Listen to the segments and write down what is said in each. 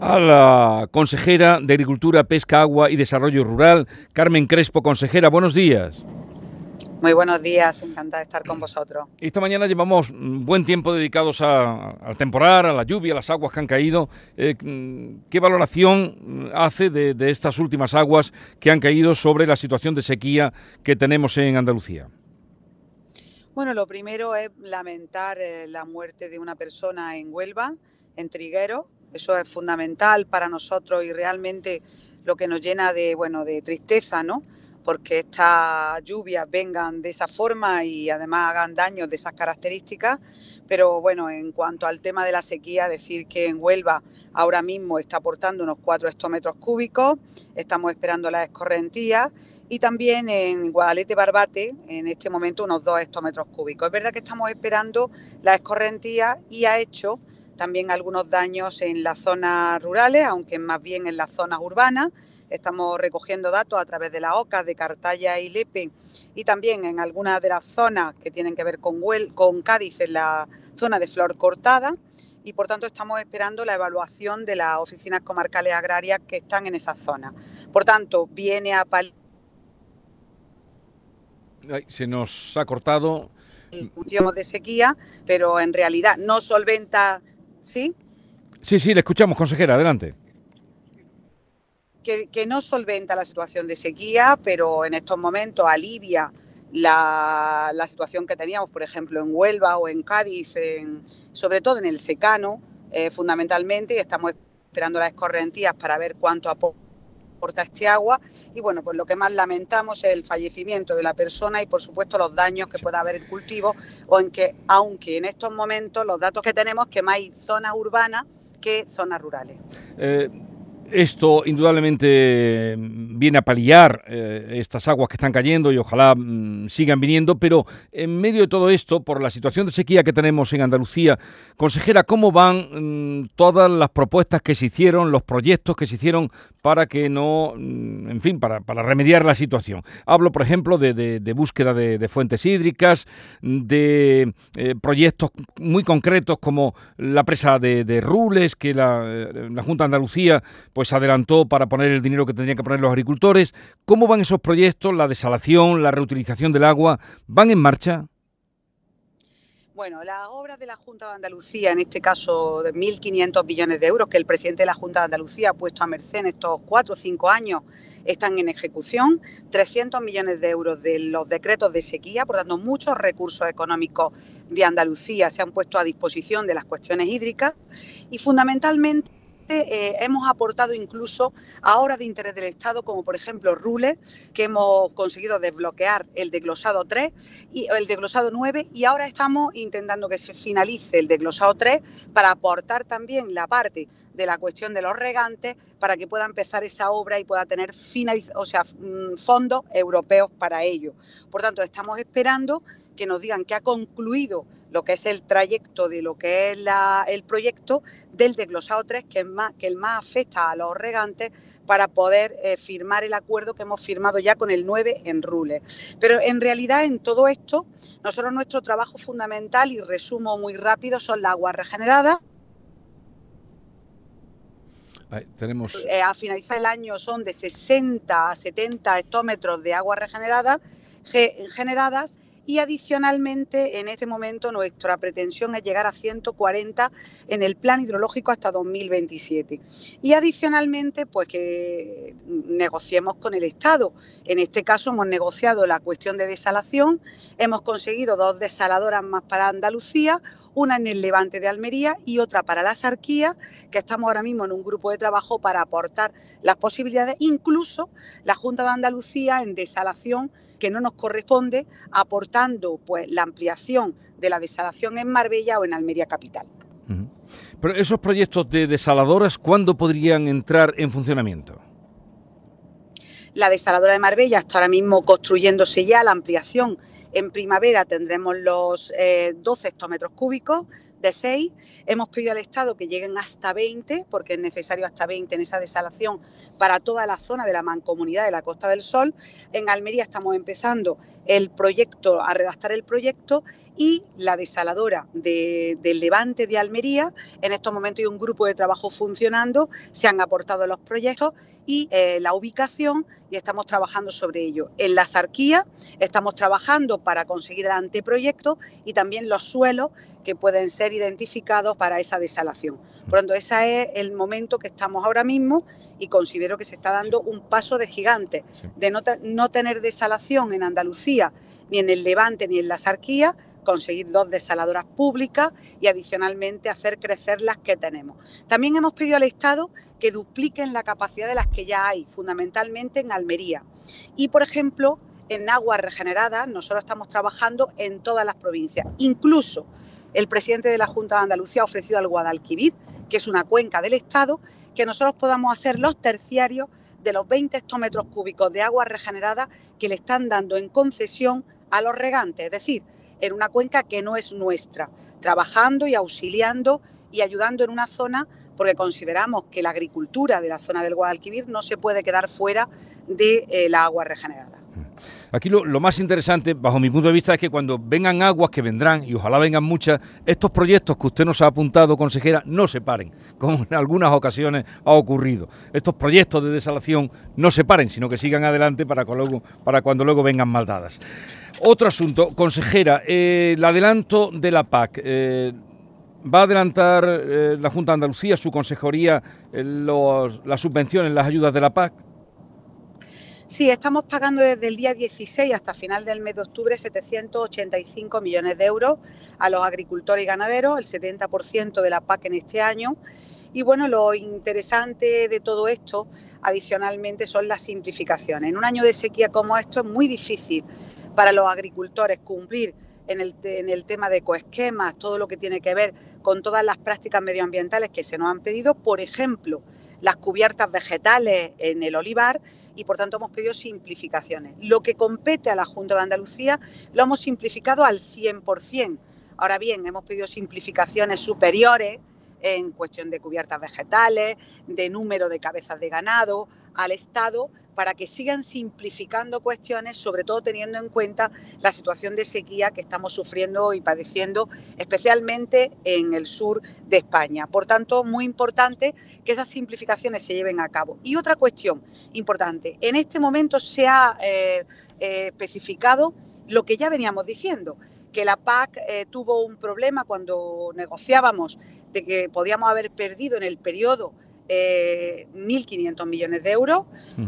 a la consejera de Agricultura, Pesca, Agua y Desarrollo Rural, Carmen Crespo. Consejera, buenos días. Muy buenos días, encantada de estar con vosotros. Esta mañana llevamos buen tiempo dedicados al temporal, a la lluvia, a las aguas que han caído. Eh, ¿Qué valoración hace de, estas últimas aguas que han caído sobre la situación de sequía que tenemos en Andalucía? Bueno, lo primero es lamentar eh, la muerte de una persona en Huelva, en Triguero, eso es fundamental para nosotros y realmente lo que nos llena de, bueno, de tristeza, ¿no? Porque estas lluvias vengan de esa forma y además hagan daños de esas características. Pero bueno, en cuanto al tema de la sequía, decir que en Huelva ahora mismo está aportando unos 4 hectómetros cúbicos, estamos esperando las escorrentías y también en Guadalete Barbate, en este momento unos 2 hectómetros cúbicos. Es verdad que estamos esperando las escorrentías y ha hecho también algunos daños en las zonas rurales, aunque más bien en las zonas urbanas. Estamos recogiendo datos a través de la OCA, de Cartaya y Lepe y también en algunas de las zonas que tienen que ver con, con Cádiz, en la zona de Flor Cortada. Y por tanto estamos esperando la evaluación de las oficinas comarcales agrarias que están en esa zona. Por tanto, viene a se nos ha cortado. de sequía, pero en realidad no solventa ¿Sí? Sí, sí, le escuchamos, consejera, adelante. Que, no solventa la situación de sequía, pero en estos momentos alivia la, situación que teníamos, por ejemplo, en Huelva o en Cádiz, sobre todo en el secano, eh, fundamentalmente, y estamos esperando las escorrentías para ver cuánto aporta Y bueno, pues lo que más lamentamos es el fallecimiento de la persona y, por supuesto, los daños que pueda haber el cultivo, o en que, aunque en estos momentos los datos que tenemos, que más hay zonas urbanas que zonas rurales. Eh, esto indudablemente viene a paliar eh, estas aguas que están cayendo y ojalá mm, sigan viniendo, pero en medio de todo esto, por la situación de sequía que tenemos en Andalucía, consejera, ¿cómo van mm, todas las propuestas que se hicieron, los proyectos que se hicieron para que no, mm, en fin, para, remediar la situación? Hablo, por ejemplo, de, búsqueda de, fuentes hídricas, de eh, proyectos muy concretos como la presa de, Rules, que la, eh, la Junta de Andalucía adelantó para poner el dinero que tendrían que poner los agricultores. ¿Cómo van esos proyectos, la desalación, la reutilización del agua? ¿Van en marcha? Bueno, las obras de la Junta de Andalucía, en este caso de 1.500 billones de euros que el presidente de la Junta de Andalucía ha puesto a merced en estos cuatro o cinco años, están en ejecución. 300 millones de euros de los decretos de sequía, por tanto, muchos recursos económicos de Andalucía se han puesto a disposición de las cuestiones hídricas y fundamentalmente eh, hemos aportado incluso a obras de interés del Estado, como por ejemplo RULE, que hemos conseguido desbloquear el desglosado 3 y el desglosado 9 y ahora estamos intentando que se finalice el desglosado 3 para aportar también la parte de la cuestión de los regantes para que pueda empezar esa obra y pueda tener o sea, mm, fondos europeos para ello. Por tanto, estamos esperando que nos digan que ha concluido lo que es el trayecto de lo que es el proyecto del desglosado 3, que, es más, que el más afecta a los regantes, para poder eh, firmar el acuerdo que hemos firmado ya con el 9 en Rule. Pero en realidad en todo esto, nosotros nuestro trabajo fundamental, y resumo muy rápido, son las aguas regeneradas, tenemos... Eh, a finalizar el año son de 60 a 70 hectómetros de agua regenerada, generadas y adicionalmente en este momento nuestra pretensión es llegar a 140 en el plan hidrológico hasta 2027. Y adicionalmente pues que negociemos con el Estado. En este caso hemos negociado la cuestión de desalación, hemos conseguido dos desaladoras más para Andalucía, una en el Levante de Almería y otra para la Sarquía, que estamos ahora mismo en un grupo de trabajo para aportar las posibilidades, incluso la Junta de Andalucía en desalación que no nos corresponde, aportando pues la ampliación de la desalación en Marbella o en Almería capital. Pero esos proyectos de desaladoras, ¿cuándo podrían entrar en funcionamiento? La desaladora de Marbella está ahora mismo construyéndose ya la ampliación. En primavera tendremos los 12 eh, hectómetros cúbicos de 6. Hemos pedido al Estado que lleguen hasta 20, porque es necesario hasta 20 en esa desalación para toda la zona de la mancomunidad de la Costa del Sol. En Almería estamos empezando el proyecto, a redactar el proyecto y la desaladora del Levante de Almería. En estos momentos hay un grupo de trabajo funcionando, se han aportado los proyectos y eh, la ubicación y estamos trabajando sobre ello. En la sarquía estamos trabajando para conseguir el anteproyecto y también los suelos que pueden ser identificados para esa desalación. Por lo tanto, ese es el momento que estamos ahora mismo y considero que se está dando un paso de gigante, de no, no tener desalación en Andalucía, ni en el Levante, ni en la Sarquía, conseguir dos desaladoras públicas y adicionalmente hacer crecer las que tenemos. También hemos pedido al Estado que dupliquen la capacidad de las que ya hay, fundamentalmente en Almería. Y, por ejemplo, en aguas regeneradas nosotros estamos trabajando en todas las provincias. Incluso el presidente de la Junta de Andalucía ha ofrecido al Guadalquivir, que es una cuenca del Estado, que nosotros podamos hacer los terciarios de los 20 hectómetros cúbicos de agua regenerada que le están dando en concesión a los regantes, es decir, en una cuenca que no es nuestra, trabajando y auxiliando y ayudando en una zona porque consideramos que la agricultura de la zona del Guadalquivir no se puede quedar fuera de eh, la agua regenerada. Aquí lo, más interesante, bajo mi punto de vista, es que cuando vengan aguas, que vendrán, y ojalá vengan muchas, estos proyectos que usted nos ha apuntado, consejera, no se paren, como en algunas ocasiones ha ocurrido. Estos proyectos de desalación no se paren, sino que sigan adelante para, cuando luego vengan maldadas. Otro asunto, consejera, eh, el adelanto de la PAC. Eh, ¿Va a adelantar eh, la Junta de Andalucía, su consejería, las subvenciones, las ayudas de la PAC? Sí, estamos pagando desde el día 16 hasta final del mes de octubre 785 millones de euros a los agricultores y ganaderos, el 70% de la PAC en este año. Y bueno, lo interesante de todo esto, adicionalmente, son las simplificaciones. En un año de sequía como esto es muy difícil para los agricultores cumplir en el, en el tema de coesquemas, todo lo que tiene que ver con todas las prácticas medioambientales que se nos han pedido, por ejemplo, las cubiertas vegetales en el olivar y por tanto hemos pedido simplificaciones. Lo que compete a la Junta de Andalucía lo hemos simplificado al 100%. Ahora bien, hemos pedido simplificaciones superiores en cuestión de cubiertas vegetales, de número de cabezas de ganado, al Estado para que sigan simplificando cuestiones, sobre todo teniendo en cuenta la situación de sequía que estamos sufriendo y padeciendo, especialmente en el sur de España. Por tanto, muy importante que esas simplificaciones se lleven a cabo. Y otra cuestión importante, en este momento se ha eh, eh, especificado lo que ya veníamos diciendo, que la PAC eh, tuvo un problema cuando negociábamos de que podíamos haber perdido en el periodo 1.500 millones de euros.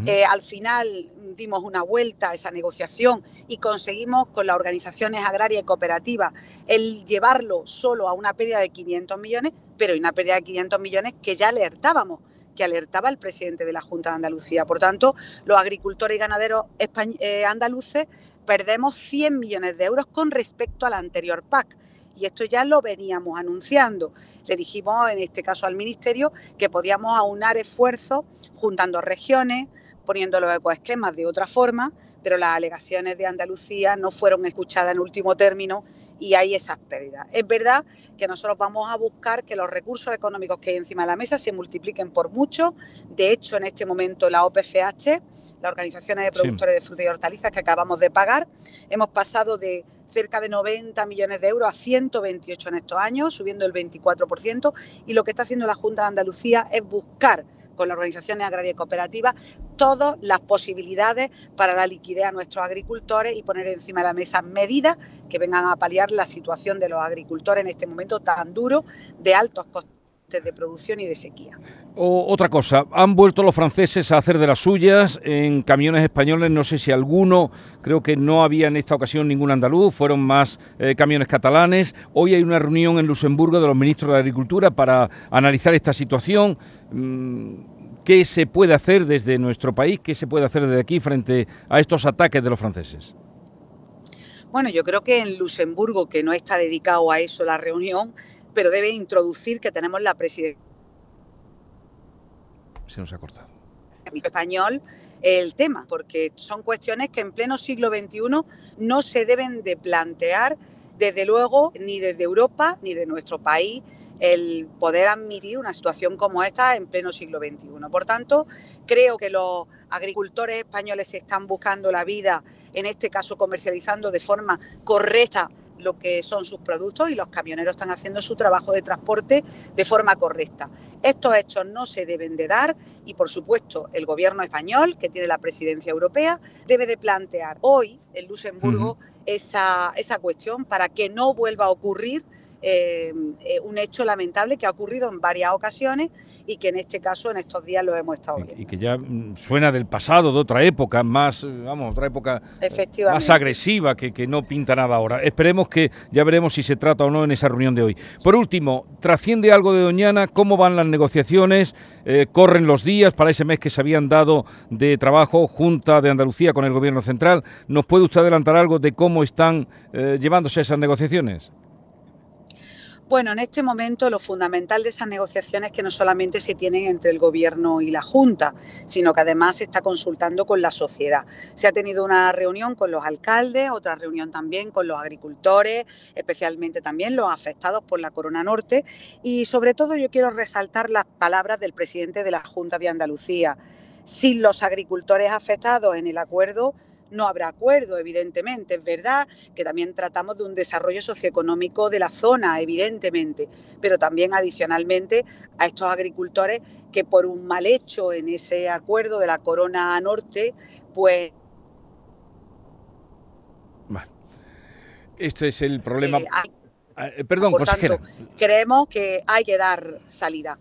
Eh, al final dimos una vuelta a esa negociación y conseguimos con las organizaciones agrarias y cooperativas el llevarlo solo a una pérdida de 500 millones, pero una pérdida de 500 millones que ya alertábamos que alertaba el presidente de la Junta de Andalucía. Por tanto, los agricultores y ganaderos eh, andaluces perdemos 100 millones de euros con respecto a la anterior PAC y esto ya lo veníamos anunciando. Le dijimos, en este caso al Ministerio, que podíamos aunar esfuerzos juntando regiones, poniendo los ecoesquemas de otra forma, pero las alegaciones de Andalucía no fueron escuchadas en último término y hay esas pérdidas. Es verdad que nosotros vamos a buscar que los recursos económicos que hay encima de la mesa se multipliquen por mucho. De hecho, en este momento la OPFH, las organizaciones de productores de frutas y hortalizas que acabamos de pagar, hemos pasado de cerca de 90 millones de euros a 128 en estos años, subiendo el 24%. Y lo que está haciendo la Junta de Andalucía es buscar con las organizaciones agrarias y cooperativas todas las posibilidades para la liquidez a nuestros agricultores y poner encima de la mesa medidas que vengan a paliar la situación de los agricultores en este momento tan duro de altos costes de producción y de sequía. otra cosa, han vuelto los franceses a hacer de las suyas en camiones españoles, no sé si alguno, creo que no había en esta ocasión ningún andaluz, fueron más eh, camiones catalanes. Hoy hay una reunión en Luxemburgo de los ministros de Agricultura para analizar esta situación. Mm, ¿Qué se puede hacer desde nuestro país? ¿Qué se puede hacer desde aquí frente a estos ataques de los franceses? Bueno, yo creo que en Luxemburgo, que no está dedicado a eso la reunión, pero debe introducir que tenemos la presidencia. Se nos ha cortado. español el tema, porque son cuestiones que en pleno siglo XXI no se deben de plantear desde luego, ni desde Europa ni de nuestro país el poder admitir una situación como esta en pleno siglo XXI. Por tanto, creo que los agricultores españoles están buscando la vida, en este caso comercializando de forma correcta lo que son sus productos y los camioneros están haciendo su trabajo de transporte de forma correcta. Estos hechos no se deben de dar y, por supuesto, el gobierno español, que tiene la presidencia europea, debe de plantear hoy en Luxemburgo esa, esa cuestión para que no vuelva a ocurrir eh, eh, un hecho lamentable que ha ocurrido en varias ocasiones y que en este caso en estos días lo hemos estado viendo. Y que ya mm, suena del pasado, de otra época, más, eh, vamos, otra época más agresiva que, que no pinta nada ahora. Esperemos que ya veremos si se trata o no en esa reunión de hoy. Por último, trasciende algo de Doñana, ¿cómo van las negociaciones? ¿Corren los días para ese mes que se habían dado de trabajo Junta de Andalucía con el Gobierno Central? ¿Nos puede usted adelantar algo de cómo están llevándose esas negociaciones? Bueno, en este momento lo fundamental de esas negociaciones es que no solamente se tienen entre el Gobierno y la Junta, sino que además se está consultando con la sociedad. Se ha tenido una reunión con los alcaldes, otra reunión también con los agricultores, especialmente también los afectados por la Corona Norte. Y sobre todo yo quiero resaltar las palabras del presidente de la Junta de Andalucía. Sin los agricultores afectados en el acuerdo, no habrá acuerdo, evidentemente. Es verdad que también tratamos de un desarrollo socioeconómico de la zona, evidentemente, pero también adicionalmente a estos agricultores que por un mal hecho en ese acuerdo de la Corona Norte, pues... Este es el problema... Eh, ah, eh, perdón, por tanto, creemos que hay que dar salida.